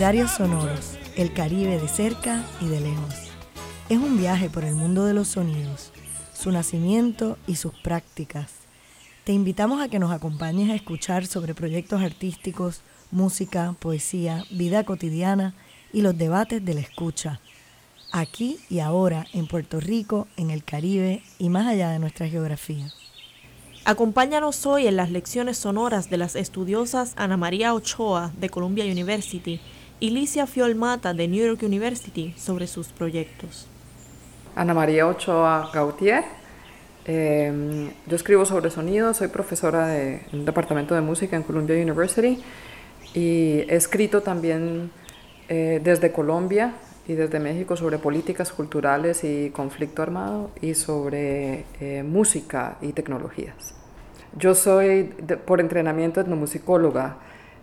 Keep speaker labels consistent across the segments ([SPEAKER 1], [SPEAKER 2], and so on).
[SPEAKER 1] Itinerarios Sonoros, el Caribe de cerca y de lejos. Es un viaje por el mundo de los sonidos, su nacimiento y sus prácticas. Te invitamos a que nos acompañes a escuchar sobre proyectos artísticos, música, poesía, vida cotidiana y los debates de la escucha. Aquí y ahora en Puerto Rico, en el Caribe y más allá de nuestra geografía.
[SPEAKER 2] Acompáñanos hoy en las lecciones sonoras de las estudiosas Ana María Ochoa de Columbia University y Licia Fiolmata de New York University sobre sus proyectos.
[SPEAKER 3] Ana María Ochoa Gautier. Eh, yo escribo sobre sonido, soy profesora del departamento de música en Columbia University y he escrito también eh, desde Colombia y desde México sobre políticas culturales y conflicto armado y sobre eh, música y tecnologías. Yo soy por entrenamiento etnomusicóloga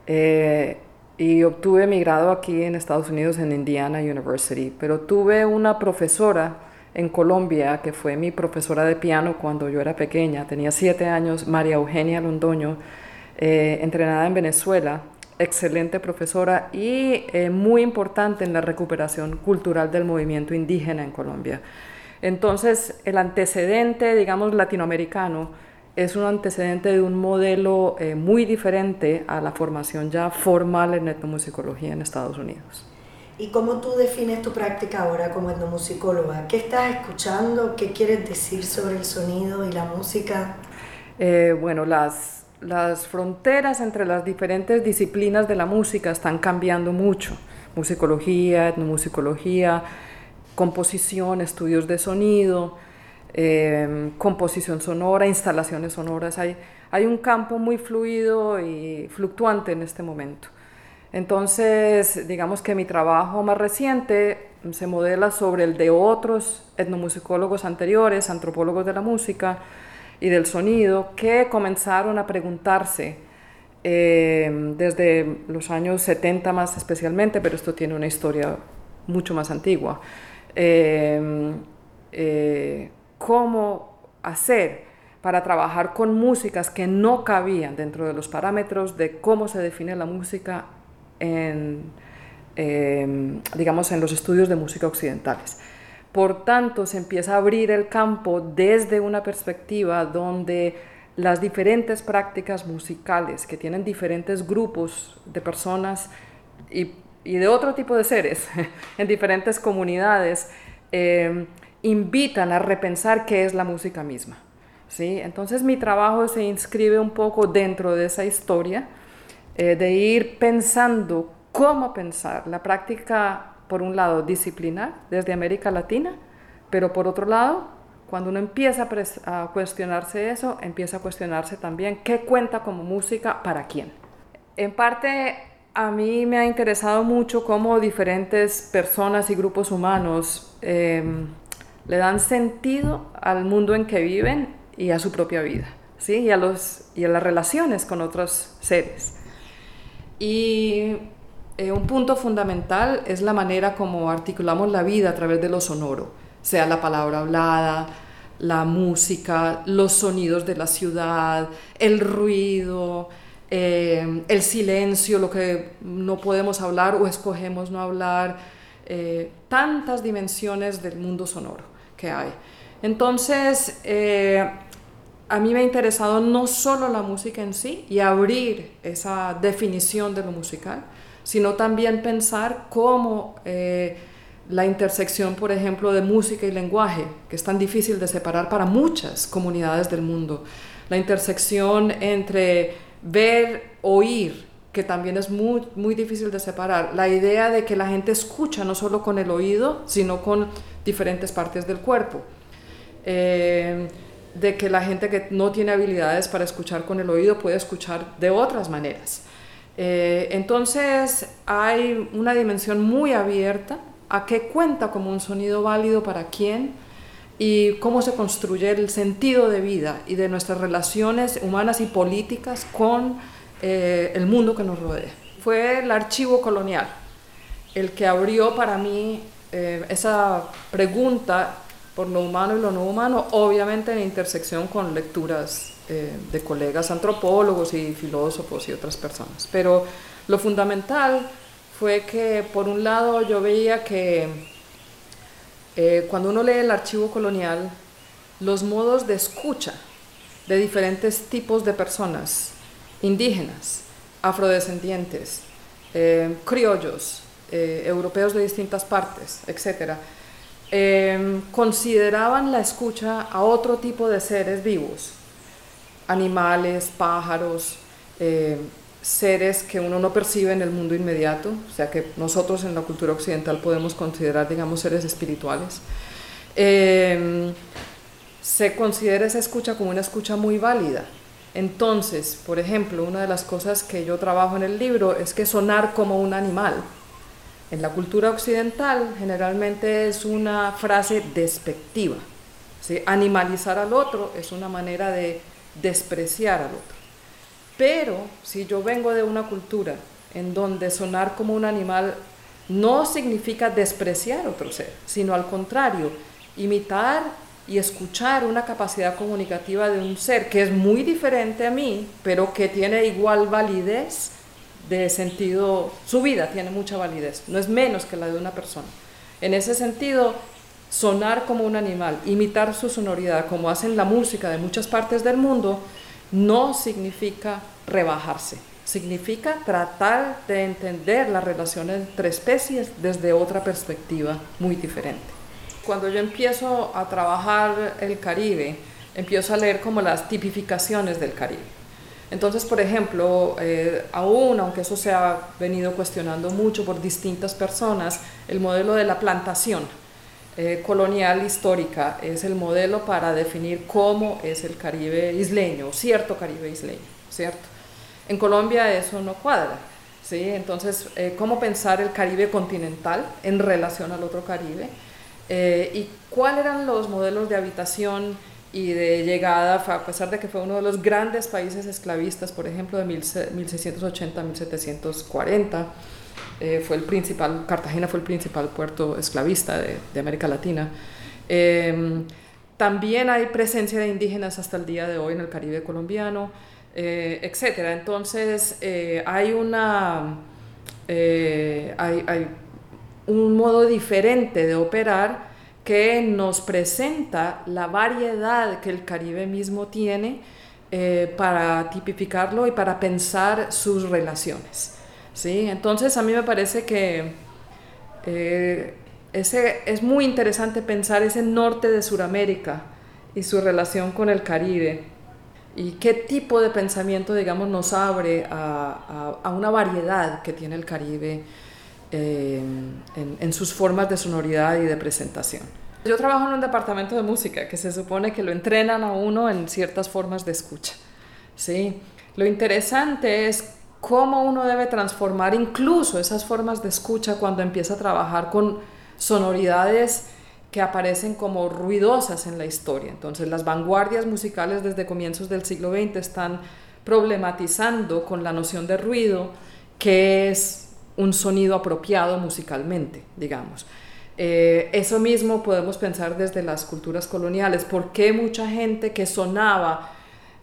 [SPEAKER 3] eh, y obtuve mi grado aquí en Estados Unidos en Indiana University, pero tuve una profesora en Colombia que fue mi profesora de piano cuando yo era pequeña, tenía siete años, María Eugenia Londoño, eh, entrenada en Venezuela, excelente profesora y eh, muy importante en la recuperación cultural del movimiento indígena en Colombia. Entonces, el antecedente, digamos, latinoamericano, es un antecedente de un modelo eh, muy diferente a la formación ya formal en etnomusicología en Estados Unidos.
[SPEAKER 1] ¿Y cómo tú defines tu práctica ahora como etnomusicóloga? ¿Qué estás escuchando? ¿Qué quieres decir sobre el sonido y la música?
[SPEAKER 3] Eh, bueno, las, las fronteras entre las diferentes disciplinas de la música están cambiando mucho. Musicología, etnomusicología, composición, estudios de sonido, Em, composición sonora, instalaciones sonoras. Hay, hay un campo muy fluido y fluctuante en este momento. Entonces, digamos que mi trabajo más reciente se modela sobre el de otros etnomusicólogos anteriores, antropólogos de la música y del sonido, que comenzaron a preguntarse em, desde los años 70 más especialmente, pero esto tiene una historia mucho más antigua. Em, eh, cómo hacer para trabajar con músicas que no cabían dentro de los parámetros de cómo se define la música en, em, digamos, en los estudios de música occidentales. Por tanto, se empieza a abrir el campo desde una perspectiva donde las diferentes prácticas musicales que tienen diferentes grupos de personas y, de otro tipo de seres en diferentes comunidades, em, invitan a repensar qué es la música misma. ¿sí? Entonces mi trabajo se inscribe un poco dentro de esa historia, eh, de ir pensando cómo pensar la práctica, por un lado, disciplinar desde América Latina, pero por otro lado, cuando uno empieza a, cuestionarse eso, empieza a cuestionarse también qué cuenta como música para quién. En parte, a mí me ha interesado mucho cómo diferentes personas y grupos humanos em, le dan sentido al mundo en que viven y a su propia vida, ¿sí? y, a los, y a las relaciones con otros seres. Y eh, un punto fundamental es la manera como articulamos la vida a través de lo sonoro, sea la palabra hablada, la música, los sonidos de la ciudad, el ruido, eh, el silencio, lo que no podemos hablar o escogemos no hablar, eh, tantas dimensiones del mundo sonoro que hay. Entonces, eh, a mí me ha interesado no solo la música en sí y abrir esa definición de lo musical, sino también pensar cómo eh, la intersección, por ejemplo, de música y lenguaje, que es tan difícil de separar para muchas comunidades del mundo, la intersección entre ver, oír, que también es muy, muy difícil de separar, la idea de que la gente escucha no solo con el oído, sino con diferentes partes del cuerpo. Eh, de que la gente que no tiene habilidades para escuchar con el oído puede escuchar de otras maneras. Eh, entonces hay una dimensión muy abierta a qué cuenta como un sonido válido para quién y cómo se construye el sentido de vida y de nuestras relaciones humanas y políticas con eh, el mundo que nos rodea. Fue el archivo colonial el que abrió para mí eh, esa pregunta por lo humano y lo no humano, obviamente en intersección con lecturas eh, de colegas antropólogos y filósofos y otras personas. Pero lo fundamental fue que por un lado yo veía que cuando uno lee el archivo colonial, los modos de escucha de diferentes tipos de personas, indígenas, afrodescendientes, eh, criollos, eh, europeos de distintas partes, etc., consideraban la escucha a otro tipo de seres vivos, animales, pájaros, seres que uno no percibe en el mundo inmediato, o sea que nosotros en la cultura occidental podemos considerar, digamos, seres espirituales. Em, se considera esa escucha como una escucha muy válida. Entonces, por ejemplo, una de las cosas que yo trabajo en el libro es que sonar como un animal. En la cultura occidental generalmente es una frase despectiva. Animalizar al otro es una manera de despreciar al otro. Pero si yo vengo de una cultura en donde sonar como un animal no significa despreciar otro ser, sino al contrario, imitar y escuchar una capacidad comunicativa de un ser que es muy diferente a mí, pero que tiene igual validez de sentido, su vida tiene mucha validez, no es menos que la de una persona. En ese sentido, sonar como un animal, imitar su sonoridad, como hacen la música de muchas partes del mundo, no significa rebajarse, significa tratar de entender la relación entre especies desde otra perspectiva muy diferente. Cuando yo empiezo a trabajar el Caribe, empiezo a leer como las tipificaciones del Caribe. Entonces, por ejemplo, eh, aún aunque eso se ha venido cuestionando mucho por distintas personas, el modelo de la plantación, eh, colonial histórica es el modelo para definir cómo es el Caribe isleño, cierto Caribe isleño, ¿cierto? En Colombia eso no cuadra, ¿sí? Entonces, eh, ¿cómo pensar el Caribe continental en relación al otro Caribe? Eh, ¿Y cuáles eran los modelos de habitación y de llegada, a pesar de que fue uno de los grandes países esclavistas, por ejemplo, de 1680 a 1740? Eh, fue el principal, Cartagena fue el principal puerto esclavista de, América Latina. Em, también hay presencia de indígenas hasta el día de hoy en el Caribe colombiano, eh, etc. Entonces eh, hay, una, hay, hay un modo diferente de operar que nos presenta la variedad que el Caribe mismo tiene para tipificarlo y para pensar sus relaciones. ¿sí? Entonces a mí me parece que eh, ese, es muy interesante pensar ese norte de Sudamérica y su relación con el Caribe y qué tipo de pensamiento, digamos, nos abre a, una variedad que tiene el Caribe eh, en, en, sus formas de sonoridad y de presentación. Yo trabajo en un departamento de música que se supone que lo entrenan a uno en ciertas formas de escucha. ¿sí? Lo interesante es cómo uno debe transformar incluso esas formas de escucha cuando empieza a trabajar con sonoridades que aparecen como ruidosas en la historia. Entonces las vanguardias musicales desde comienzos del siglo XX están problematizando con la noción de ruido, que es un sonido apropiado musicalmente, digamos. Eh, eso mismo podemos pensar desde las culturas coloniales. ¿Por qué mucha gente que sonaba,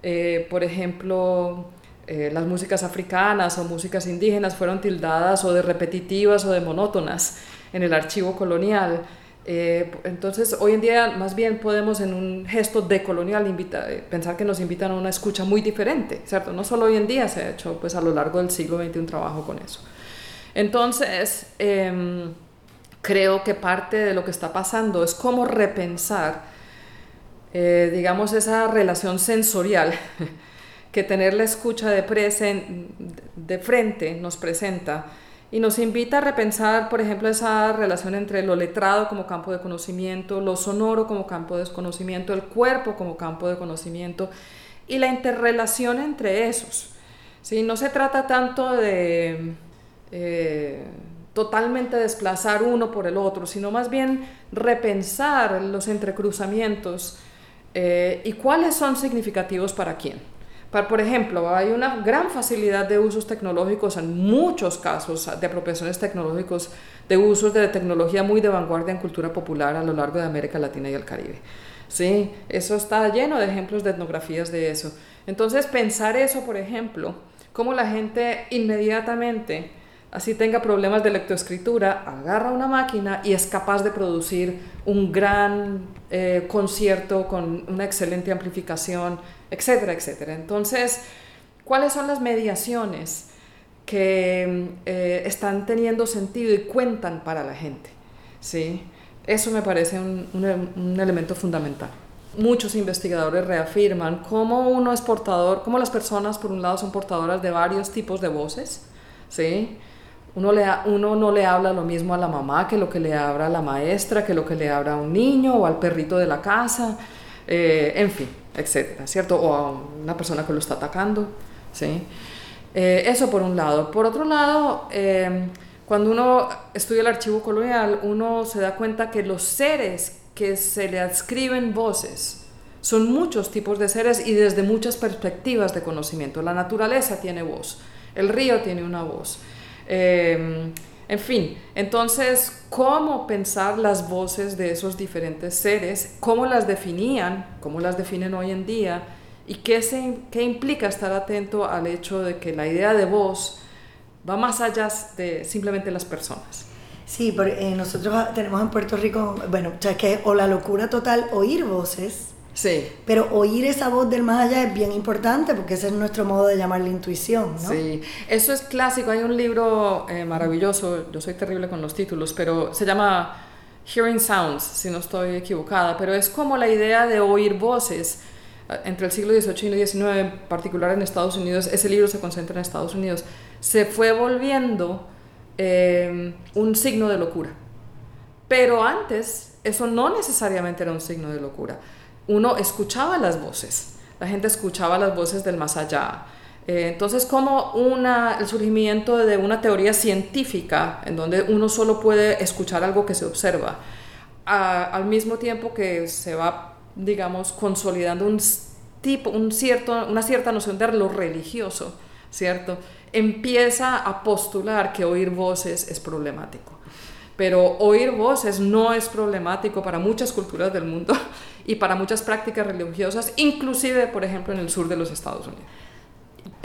[SPEAKER 3] eh, por ejemplo, eh, las músicas africanas o músicas indígenas fueron tildadas o de repetitivas o de monótonas en el archivo colonial. Entonces, hoy en día más bien podemos en un gesto decolonial invita, pensar que nos invitan a una escucha muy diferente, ¿cierto? No solo hoy en día se ha hecho, pues a lo largo del siglo XX un trabajo con eso. Entonces, em, creo que parte de lo que está pasando es cómo repensar, digamos, esa relación sensorial que tener la escucha de, de frente nos presenta y nos invita a repensar, por ejemplo, esa relación entre lo letrado como campo de conocimiento, lo sonoro como campo de conocimiento, el cuerpo como campo de conocimiento y la interrelación entre esos. ¿sí? No se trata tanto de eh, totalmente desplazar uno por el otro, sino más bien repensar los entrecruzamientos eh, y cuáles son significativos para quién por ejemplo, hay una gran facilidad de usos tecnológicos en muchos casos de apropiaciones tecnológicos, de usos de tecnología muy de vanguardia en cultura popular a lo largo de América Latina y el Caribe. Sí, eso está lleno de ejemplos de etnografías de eso. Entonces, pensar eso, por ejemplo, cómo la gente inmediatamente así tenga problemas de lectoescritura, agarra una máquina y es capaz de producir un gran eh, concierto con una excelente amplificación, etcétera, etcétera. Entonces, ¿cuáles son las mediaciones que eh, están teniendo sentido y cuentan para la gente? ¿Sí? Eso me parece un, un elemento fundamental muchos investigadores reafirman cómo uno es portador, cómo las personas por un lado son portadoras de varios tipos de voces, ¿sí? Uno, le, uno no le habla lo mismo a la mamá que lo que le habla a la maestra, que lo que le habla a un niño o al perrito de la casa, eh, en fin, etcétera, ¿cierto? O a una persona que lo está atacando, ¿sí? Eh, eso por un lado. Por otro lado, eh, cuando uno estudia el archivo colonial, uno se da cuenta que los seres que se le adscriben voces son muchos tipos de seres y desde muchas perspectivas de conocimiento. La naturaleza tiene voz, el río tiene una voz, Em, en fin, entonces, ¿cómo pensar las voces de esos diferentes seres? ¿Cómo las definían? ¿Cómo las definen hoy en día? ¿Y qué, se, qué implica estar atento al hecho de que la idea de voz va más allá de simplemente las personas?
[SPEAKER 1] Sí, porque, eh, nosotros tenemos en Puerto Rico, bueno, sea, que o la locura total, oír voces,
[SPEAKER 3] Sí.
[SPEAKER 1] Pero oír esa voz del más allá es bien importante porque ese es nuestro modo de llamar la intuición, ¿no?
[SPEAKER 3] Sí, eso es clásico. Hay un libro eh, maravilloso, yo soy terrible con los títulos, pero se llama Hearing Sounds, si no estoy equivocada, pero es como la idea de oír voces eh, entre el siglo XVIII y el XIX, en particular en Estados Unidos, ese libro se concentra en Estados Unidos, se fue volviendo eh, un signo de locura. Pero antes eso no necesariamente era un signo de locura uno escuchaba las voces, la gente escuchaba las voces del más allá. Eh, entonces, como una, el surgimiento de una teoría científica en donde uno solo puede escuchar algo que se observa, al mismo tiempo que se va, digamos, consolidando un tipo, un cierto, una cierta noción de lo religioso, ¿cierto? Empieza a postular que oír voces es problemático. Pero oír voces no es problemático para muchas culturas del mundo y para muchas prácticas religiosas, inclusive, por ejemplo, en el sur de los Estados Unidos.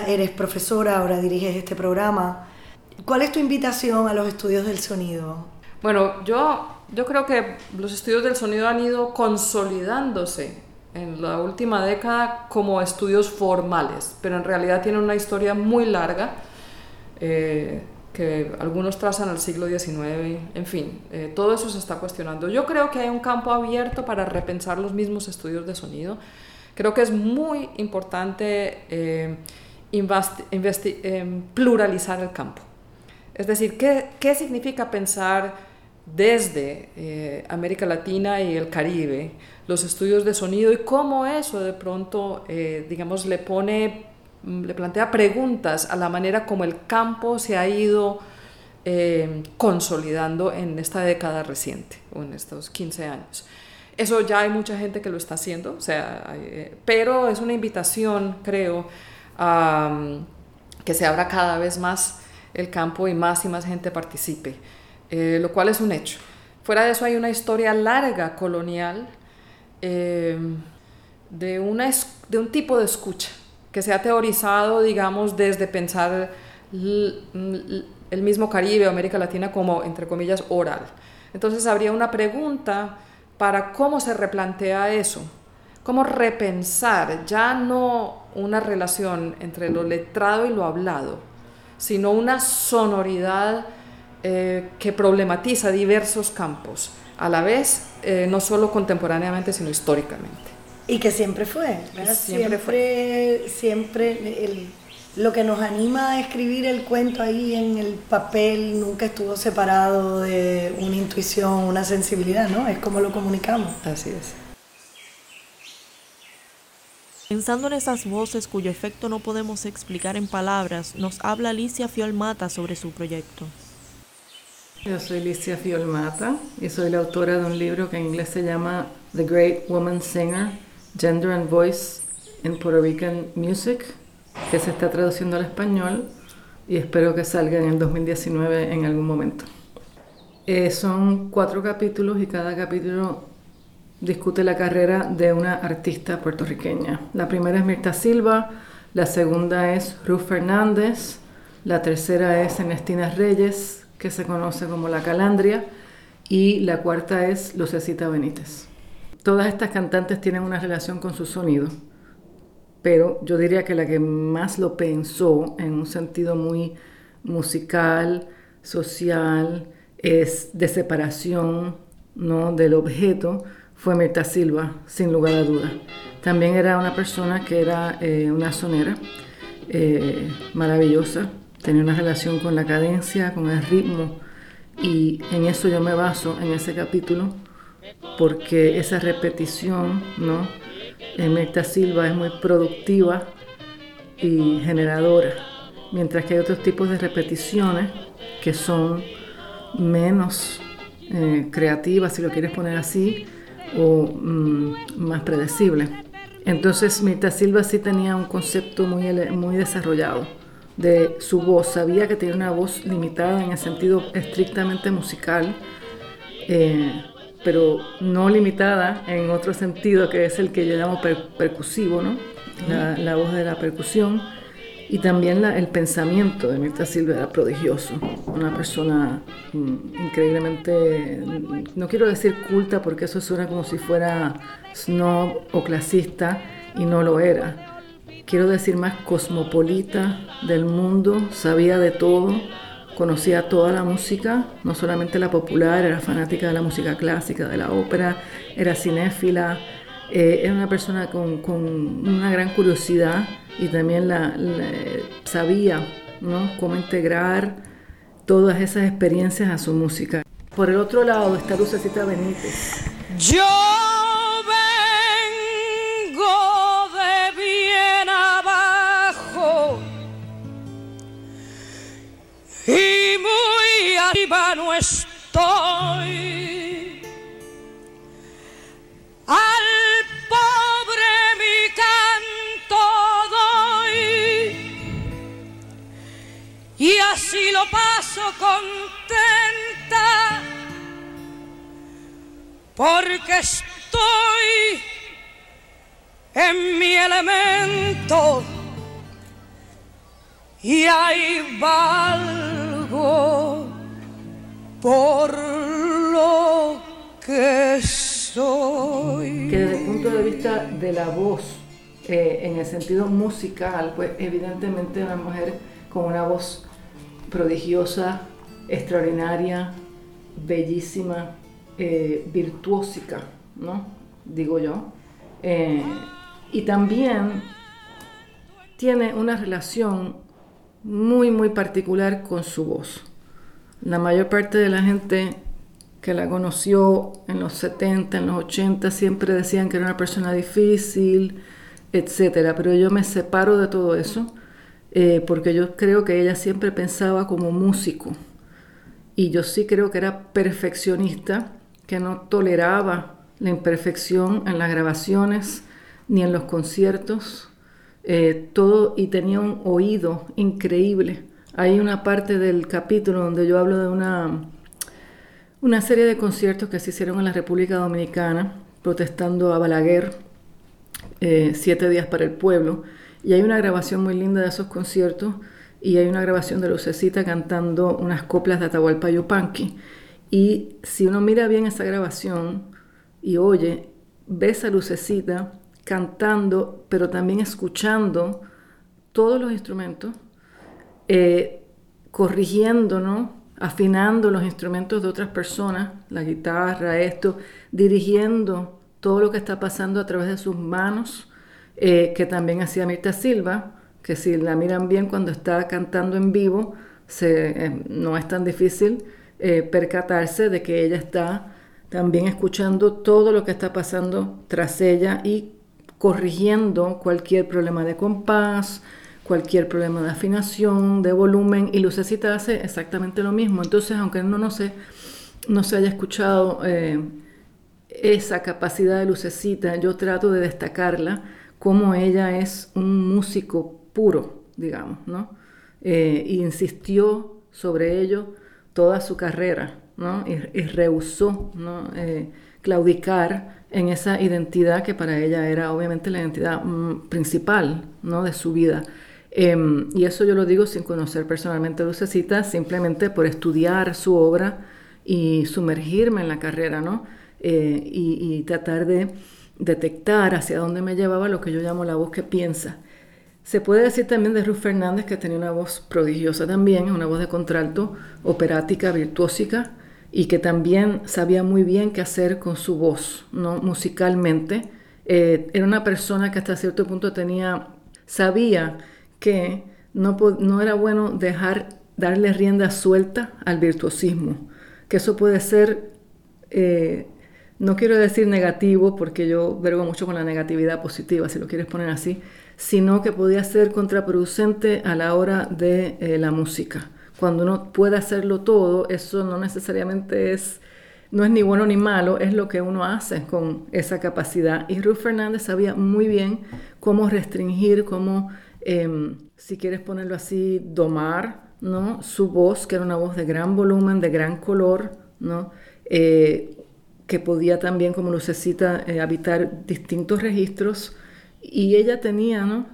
[SPEAKER 1] Eres profesora, ahora diriges este programa. ¿Cuál es tu invitación a los estudios del sonido?
[SPEAKER 3] Bueno, yo, yo creo que los estudios del sonido han ido consolidándose en la última década como estudios formales, pero en realidad tienen una historia muy larga. Eh, que algunos trazan al siglo XIX, en fin, eh, todo eso se está cuestionando. Yo creo que hay un campo abierto para repensar los mismos estudios de sonido. Creo que es muy importante eh, eh, pluralizar el campo. Es decir, ¿qué, qué significa pensar desde América Latina y el Caribe los estudios de sonido y cómo eso de pronto, digamos, le pone le plantea preguntas a la manera como el campo se ha ido eh, consolidando en esta década reciente o en estos 15 años. Eso ya hay mucha gente que lo está haciendo, o sea, eh, pero es una invitación, creo, a mm, que se abra cada vez más el campo y más y más gente participe, eh, lo cual es un hecho. Fuera de eso hay una historia larga colonial de, una, de un tipo de escucha que se ha teorizado, digamos, desde pensar el mismo Caribe o América Latina como, entre comillas, oral. Entonces habría una pregunta para cómo se replantea eso, cómo repensar ya no una relación entre lo letrado y lo hablado, sino una sonoridad eh, que problematiza diversos campos, a la vez eh, no solo contemporáneamente, sino históricamente.
[SPEAKER 1] Y que siempre fue, Siempre, fue. Siempre lo que nos anima a escribir el cuento ahí en el papel nunca estuvo separado de una intuición, una sensibilidad, ¿no? Es como lo comunicamos.
[SPEAKER 3] Así es.
[SPEAKER 2] Pensando en esas voces cuyo efecto no podemos explicar en palabras, nos habla Alicia Fiolmata sobre su proyecto.
[SPEAKER 4] Yo soy Alicia Fiolmata y soy la autora de un libro que en inglés se llama The Great Woman Singer, Gender and Voice in Puerto Rican Music, que se está traduciendo al español y espero que salga en el 2019 en algún momento. Eh, son cuatro capítulos y cada capítulo discute la carrera de una artista puertorriqueña. La primera es Mirta Silva, la segunda es Ruth Fernández, la tercera es Ernestina Reyes, que se conoce como La Calandria, y la cuarta es Lucecita Benítez. Todas estas cantantes tienen una relación con su sonido, pero yo diría que la que más lo pensó en un sentido muy musical, social, es de separación ¿no? del objeto, fue Mirta Silva, sin lugar a duda. También era una persona que era eh, una sonera eh, maravillosa, tenía una relación con la cadencia, con el ritmo, y en eso yo me baso en ese capítulo, porque esa repetición, ¿no? En Mirta Silva es muy productiva y generadora, mientras que hay otros tipos de repeticiones que son menos eh, creativas, si lo quieres poner así, o mm, más predecibles. Entonces Mirta Silva sí tenía un concepto muy, muy desarrollado de su voz. Sabía que tenía una voz limitada en el sentido estrictamente musical, eh, pero no limitada en otro sentido que es el que yo llamo percusivo, ¿no? la, voz de la percusión. Y también el pensamiento de Mirta Silva era prodigioso, una persona mm, increíblemente, no quiero decir culta porque eso suena como si fuera snob o clasista y no lo era quiero decir más cosmopolita del mundo, sabía de todo, conocía toda la música, no solamente la popular, era fanática de la música clásica, de la ópera, era cinéfila, eh, era una persona con, una gran curiosidad y también la, sabía ¿no? cómo integrar todas esas experiencias a su música. Por el otro lado está Lucecita Benítez.
[SPEAKER 5] Yo arriba no estoy. Al pobre mi canto doy. Y así lo paso contenta porque estoy en mi elemento. Y hay valgo por lo que soy.
[SPEAKER 4] Que desde el punto de vista de la voz, eh, en el sentido musical, pues evidentemente una mujer con una voz prodigiosa, extraordinaria, bellísima, eh, ¿no? Digo yo. Eh, y también tiene una relación muy, muy particular con su voz. La mayor parte de la gente que la conoció en los 70, en los 80, siempre decían que era una persona difícil, etcétera. Pero yo me separo de todo eso eh, porque yo creo que ella siempre pensaba como músico. Y yo sí creo que era perfeccionista, que no toleraba la imperfección en las grabaciones ni en los conciertos. Eh, todo y tenía un oído increíble. Hay una parte del capítulo donde yo hablo de una, una serie de conciertos que se hicieron en la República Dominicana protestando a Balaguer, eh, Siete días para el pueblo, y hay una grabación muy linda de esos conciertos y hay una grabación de Lucecita cantando unas coplas de Atahualpa Yupanqui. Y si uno mira bien esa grabación y oye, ves a Lucecita cantando, pero también escuchando todos los instrumentos, eh, afinando los instrumentos de otras personas, la guitarra, esto, dirigiendo todo lo que está pasando a través de sus manos, eh, que también hacía Mirta Silva, que si la miran bien cuando está cantando en vivo, eh, no es tan difícil percatarse de que ella está también escuchando todo lo que está pasando tras ella y corrigiendo cualquier problema de compás, cualquier problema de afinación, de volumen, y Lucecita hace exactamente lo mismo. Entonces, aunque uno no se, no se haya escuchado eh, esa capacidad de Lucecita, yo trato de destacarla como ella es un músico puro, digamos, ¿no? Eh, insistió sobre ello toda su carrera, ¿no? Y, rehusó, ¿no? Eh, claudicar en esa identidad que para ella era obviamente la identidad mm, principal ¿no? de su vida. Em, y eso yo lo digo sin conocer personalmente a Lucecita, simplemente por estudiar su obra y sumergirme en la carrera, ¿no? Eh, y, tratar de detectar hacia dónde me llevaba lo que yo llamo la voz que piensa. Se puede decir también de Ruth Fernández que tenía una voz prodigiosa también, una voz de contralto, operática, virtuósica, y que también sabía muy bien qué hacer con su voz, ¿no? musicalmente. Eh, era una persona que hasta cierto punto tenía, sabía que no, no era bueno dejar, darle rienda suelta al virtuosismo, que eso puede ser, eh, no quiero decir negativo, porque yo vergo mucho con la negatividad positiva, si lo quieres poner así, sino que podía ser contraproducente a la hora de eh, la música. Cuando uno puede hacerlo todo, eso no necesariamente es, no es ni bueno ni malo, es lo que uno hace con esa capacidad. Y Ruth Fernández sabía muy bien cómo restringir, cómo Em, si quieres ponerlo así, domar, ¿no? Su voz, que era una voz de gran volumen, de gran color, ¿no? Eh, que podía también, como lucecita, eh, habitar distintos registros. Y ella tenía, ¿no?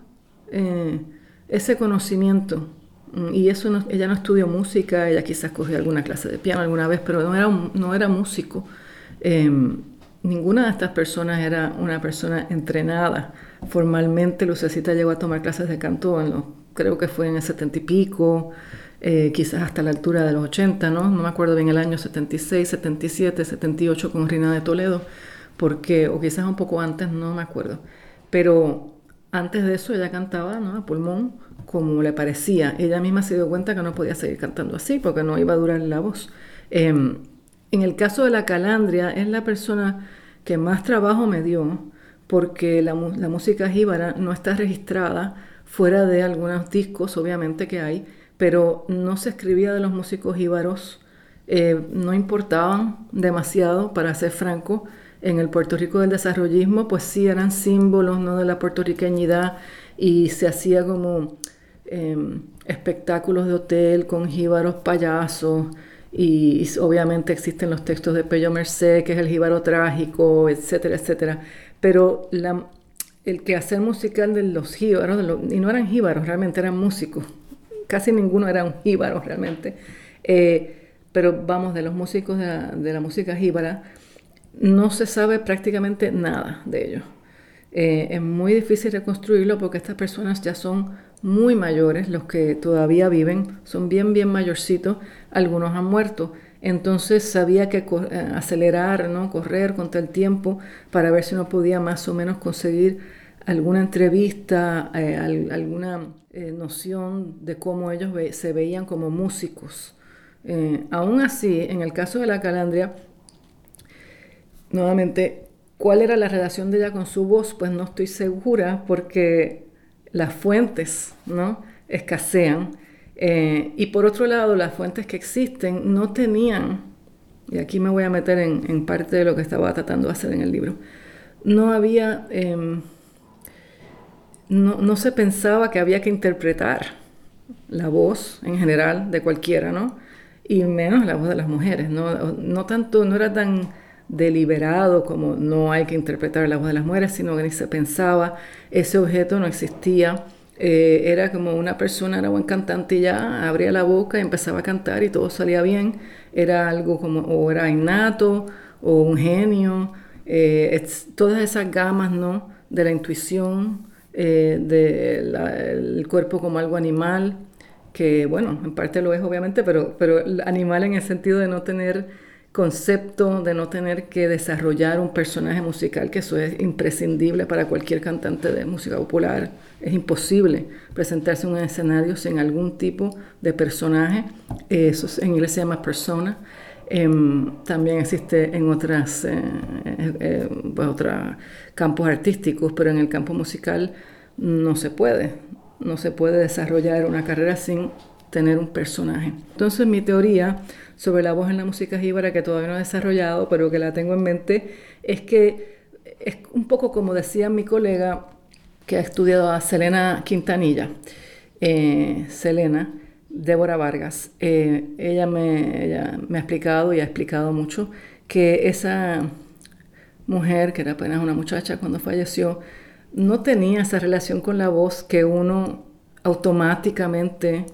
[SPEAKER 4] Eh, ese conocimiento. Mm, y eso ella no estudió música, ella quizás cogió alguna clase de piano alguna vez, pero no era, no era músico. Ninguna de estas personas era una persona entrenada formalmente. Lucecita llegó a tomar clases de canto, en creo que fue en el setenta y pico, eh, quizás hasta la altura de los 80, ¿no? No me acuerdo bien el año 76, 77, 78 con Rina de Toledo, porque, o quizás un poco antes, no me acuerdo. Pero antes de eso ella cantaba ¿no? a pulmón como le parecía. Ella misma se dio cuenta que no podía seguir cantando así porque no iba a durar la voz. Em, en el caso de la calandria, es la persona que más trabajo me dio porque la, música jíbara no está registrada fuera de algunos discos, obviamente que hay, pero no se escribía de los músicos jíbaros, eh, no importaban demasiado, para ser franco. En el Puerto Rico del desarrollismo, pues sí eran símbolos ¿no? de la puertorriqueñidad y se hacía como em, espectáculos de hotel con jíbaros payasos y, obviamente existen los textos de Pello Merced, que es el jíbaro trágico, etcétera, etcétera. Pero la, el quehacer musical de los jíbaros, y no eran jíbaros, realmente eran músicos, casi ninguno era un jíbaro realmente, eh, pero vamos, de los músicos de la, de la, música jíbara, no se sabe prácticamente nada de ellos. Eh, es muy difícil reconstruirlo porque estas personas ya son muy mayores, los que todavía viven, son bien, bien mayorcitos, algunos han muerto. Entonces sabía que eh, acelerar, ¿no? correr contra el tiempo para ver si uno podía más o menos conseguir alguna entrevista, eh, alguna eh, noción de cómo ellos se veían como músicos. aún así, en el caso de la calandria, nuevamente, ¿cuál era la relación de ella con su voz? Pues no estoy segura porque las fuentes ¿no? escasean. Eh, y por otro lado, las fuentes que existen no tenían, y aquí me voy a meter en, parte de lo que estaba tratando de hacer en el libro, no había, em, no, se pensaba que había que interpretar la voz en general de cualquiera, ¿no? Y menos la voz de las mujeres, ¿no? No tanto, no era tan deliberado como no hay que interpretar la voz de las mujeres, sino que ni se pensaba, ese objeto no existía, eh, era como una persona, era buen cantante ya abría la boca y empezaba a cantar y todo salía bien, era algo como, o era innato, o un genio, eh, todas esas gamas, ¿no? De la intuición, eh, del cuerpo como algo animal, que bueno, en parte lo es obviamente, pero, pero animal en el sentido de no tener concepto de no tener que desarrollar un personaje musical, que eso es imprescindible para cualquier cantante de música popular. Es imposible presentarse en un escenario sin algún tipo de personaje. Eso en inglés se llama persona. Em, también existe en otras, eh, eh, eh, pues, otros campos artísticos, pero en el campo musical no se puede. No se puede desarrollar una carrera sin tener un personaje. Entonces mi teoría sobre la voz en la música jíbara que todavía no he desarrollado, pero que la tengo en mente, es que es un poco como decía mi colega que ha estudiado a Selena Quintanilla, eh, Selena, Débora Vargas. Eh, ella, me, ella me ha explicado y ha explicado mucho que esa mujer, que era apenas una muchacha cuando falleció, no tenía esa relación con la voz que uno automáticamente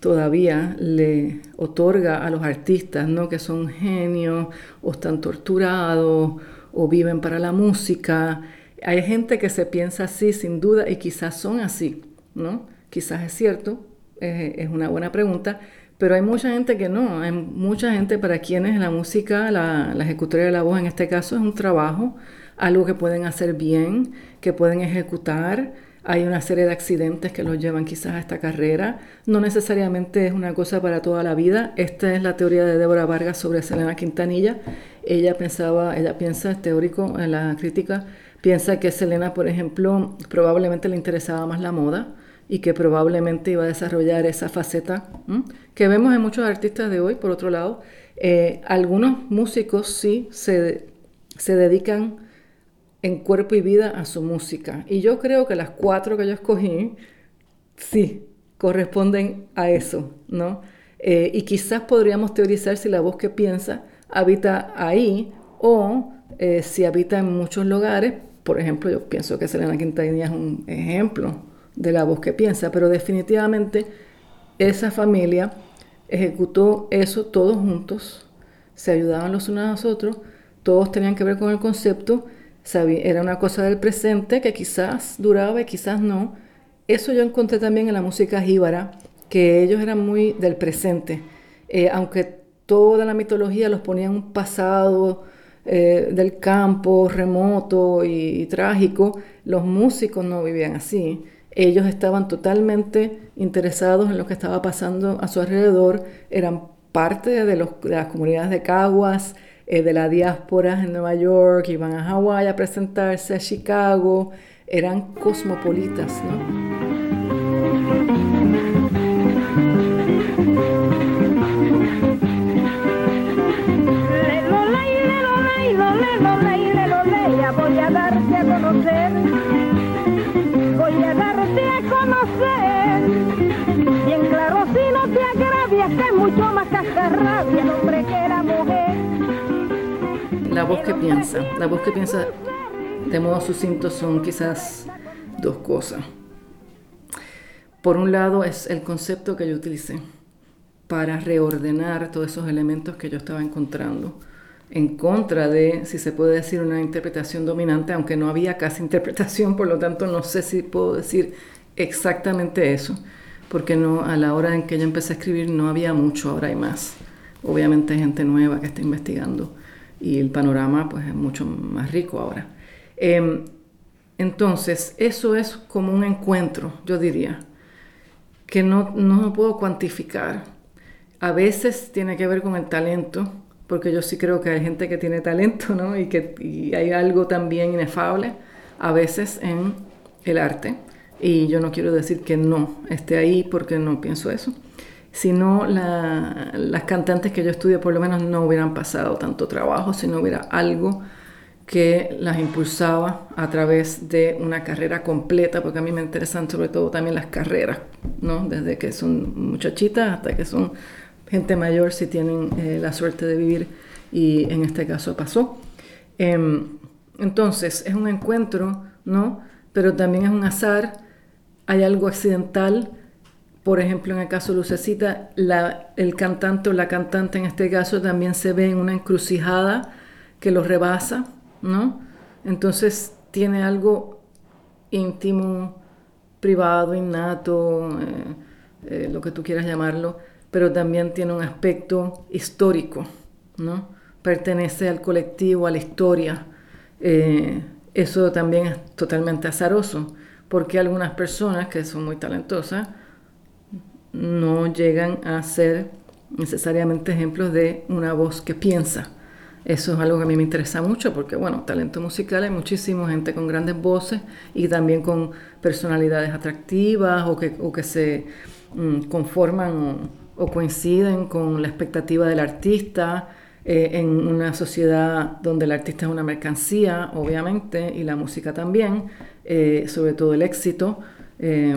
[SPEAKER 4] todavía le otorga a los artistas, ¿no? Que son genios o están torturados o viven para la música. Hay gente que se piensa así, sin duda, y quizás son así, ¿no? Quizás es cierto, es una buena pregunta, pero hay mucha gente que no, hay mucha gente para quienes la música, la, la ejecutoria de la voz en este caso es un trabajo, algo que pueden hacer bien, que pueden ejecutar, hay una serie de accidentes que los llevan quizás a esta carrera. No necesariamente es una cosa para toda la vida. Esta es la teoría de Débora Vargas sobre Selena Quintanilla. Ella pensaba, ella piensa, es teórico en la crítica, piensa que Selena, por ejemplo, probablemente le interesaba más la moda y que probablemente iba a desarrollar esa faceta que vemos en muchos artistas de hoy, por otro lado. Eh, algunos músicos sí se, se dedican en cuerpo y vida a su música. Y yo creo que las cuatro que yo escogí, sí, corresponden a eso, ¿no? Eh, y quizás podríamos teorizar si la voz que piensa habita ahí o eh, si habita en muchos lugares. Por ejemplo, yo pienso que Selena Quintanilla es un ejemplo de la voz que piensa, pero definitivamente esa familia ejecutó eso todos juntos, se ayudaban los unos a los otros, todos tenían que ver con el concepto era una cosa del presente que quizás duraba y quizás no. Eso yo encontré también en la música jíbara, que ellos eran muy del presente. Eh, aunque toda la mitología los ponía en un pasado eh, del campo remoto y, trágico, los músicos no vivían así. Ellos estaban totalmente interesados en lo que estaba pasando a su alrededor, eran parte de, de las comunidades de Caguas, eh, de la diáspora en Nueva York, iban a Hawái a presentarse, a Chicago, eran cosmopolitas, ¿no?
[SPEAKER 6] voy a darte a conocer, voy a darte a conocer, bien claro si no te agravias que mucho más cascarrabia hombre que mujer
[SPEAKER 4] la voz que piensa. La voz que piensa de modo sucinto son quizás dos cosas. Por un lado es el concepto que yo utilicé para reordenar todos esos elementos que yo estaba encontrando en contra de, si se puede decir, una interpretación dominante, aunque no había casi interpretación, por lo tanto no sé si puedo decir exactamente eso, porque no, a la hora en que yo empecé a escribir no había mucho, ahora hay más. Obviamente hay gente nueva que está investigando y el panorama pues es mucho más rico ahora. Em, entonces, eso es como un encuentro, yo diría, que no, no puedo cuantificar. A veces tiene que ver con el talento, porque yo sí creo que hay gente que tiene talento, ¿no? Y que y hay algo también inefable, a veces en el arte. Y yo no quiero decir que no esté ahí porque no pienso eso si no las cantantes que yo estudio por lo menos no hubieran pasado tanto trabajo, si no hubiera algo que las impulsaba a través de una carrera completa, porque a mí me interesan sobre todo también las carreras, ¿no? Desde que son muchachitas hasta que son gente mayor si tienen eh, la suerte de vivir y en este caso pasó. Em, entonces es un encuentro, ¿no? Pero también es un azar, hay algo accidental por ejemplo, en el caso de Lucecita, el cantante o la cantante en este caso también se ve en una encrucijada que lo rebasa, ¿no? Entonces tiene algo íntimo, privado, innato, eh, eh, lo que tú quieras llamarlo, pero también tiene un aspecto histórico, ¿no? Pertenece al colectivo, a la historia. Eh, eso también es totalmente azaroso, porque algunas personas que son muy talentosas, no llegan a ser necesariamente ejemplos de una voz que piensa. Eso es algo que a mí me interesa mucho porque, bueno, talento musical hay muchísima gente con grandes voces y también con personalidades atractivas o que, o que se mm, conforman o, coinciden con la expectativa del artista eh, en una sociedad donde el artista es una mercancía, obviamente, y la música también, eh, sobre todo el éxito. Eh,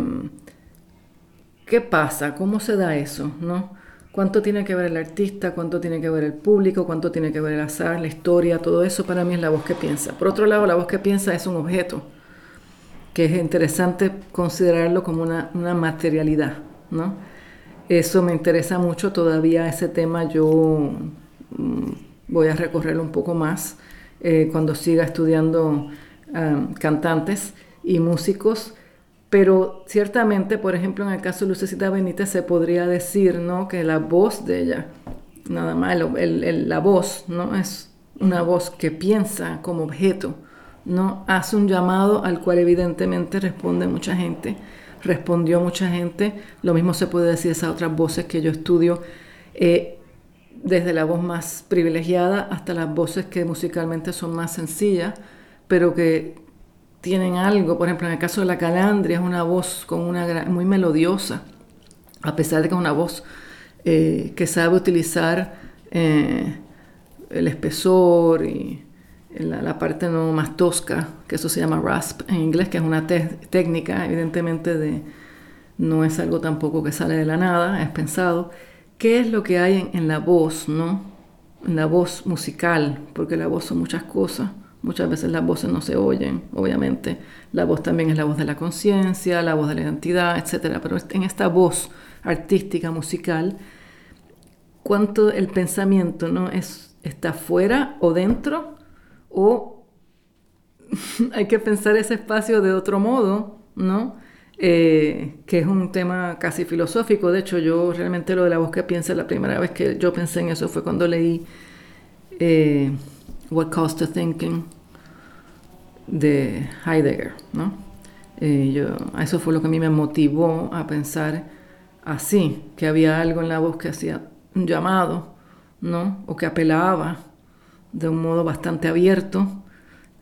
[SPEAKER 4] ¿Qué pasa? ¿Cómo se da eso? ¿No? ¿Cuánto tiene que ver el artista? ¿Cuánto tiene que ver el público? ¿Cuánto tiene que ver el azar, la historia? Todo eso para mí es la voz que piensa. Por otro lado, la voz que piensa es un objeto. que es interesante considerarlo como una, una materialidad, ¿no? Eso me interesa mucho todavía, ese tema yo mm, voy a recorrerlo un poco más eh, cuando siga estudiando ah, cantantes y músicos, pero ciertamente, por ejemplo, en el caso de Lucecita Benítez se podría decir ¿no? que la voz de ella, nada más, la voz, ¿no? es una voz que piensa como objeto, ¿no? hace un llamado al cual evidentemente responde mucha gente respondió mucha gente. Lo mismo se puede decir de esas otras voces que yo estudio, eh, desde la voz más privilegiada hasta las voces que musicalmente son más sencillas, pero que tienen algo. Por ejemplo, en el caso de la calandria es una voz con una muy melodiosa, a pesar de que es una voz eh, que sabe utilizar eh, el espesor y la, parte no más tosca, que eso se llama rasp en inglés, que es una técnica, evidentemente, de, no es algo tampoco que sale de la nada, es pensado. ¿Qué es lo que hay en, la voz, no? En la voz musical, porque la voz son muchas cosas. Muchas veces las voces no se oyen, obviamente. La voz también es la voz de la conciencia, la voz de la identidad, etc. Pero en esta voz artística, musical, cuánto el pensamiento no es, está fuera o dentro o hay que pensar ese espacio de otro modo, ¿no? Eh, que es un tema casi filosófico. De hecho, yo realmente lo de la voz que piensa, la primera vez que yo pensé en eso fue cuando leí eh, What Cost to Thinking de Heidegger, ¿no? Eh, yo, eso fue lo que a mí me motivó a pensar así, que había algo en la voz que hacía un llamado, ¿no? O que apelaba de un modo bastante abierto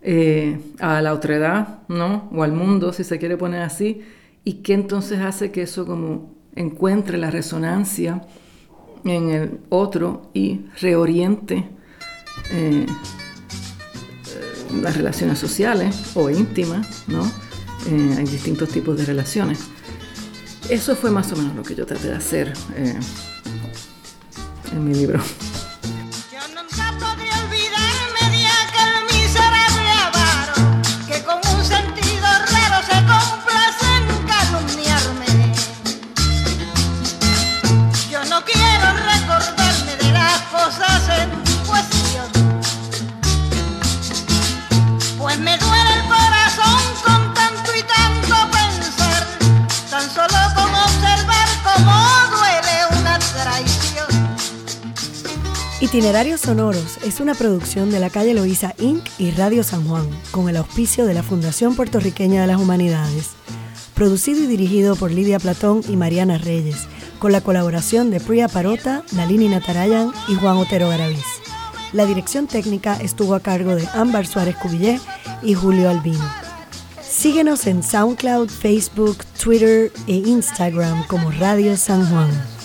[SPEAKER 4] eh, a la otredad, ¿no? O al mundo, si se quiere poner así, y que entonces hace que eso como encuentre la resonancia en el otro y reoriente eh, las relaciones sociales o íntimas, ¿no? Eh, hay distintos tipos de relaciones. Eso fue más o menos lo que yo traté de hacer en mi libro.
[SPEAKER 1] Itinerarios Sonoros es una producción de la calle Loíza Inc. y Radio San Juan, con el auspicio de la Fundación Puertorriqueña de las Humanidades. Producido y dirigido por Lidia Platón y Mariana Reyes, con la colaboración de Priya Parota, Nalini Natarayan y Juan Otero Garaviz. La dirección técnica estuvo a cargo de Ámbar Suárez Cubillé y Julio Albino. Síguenos en SoundCloud, Facebook, Twitter e Instagram como Radio San Juan.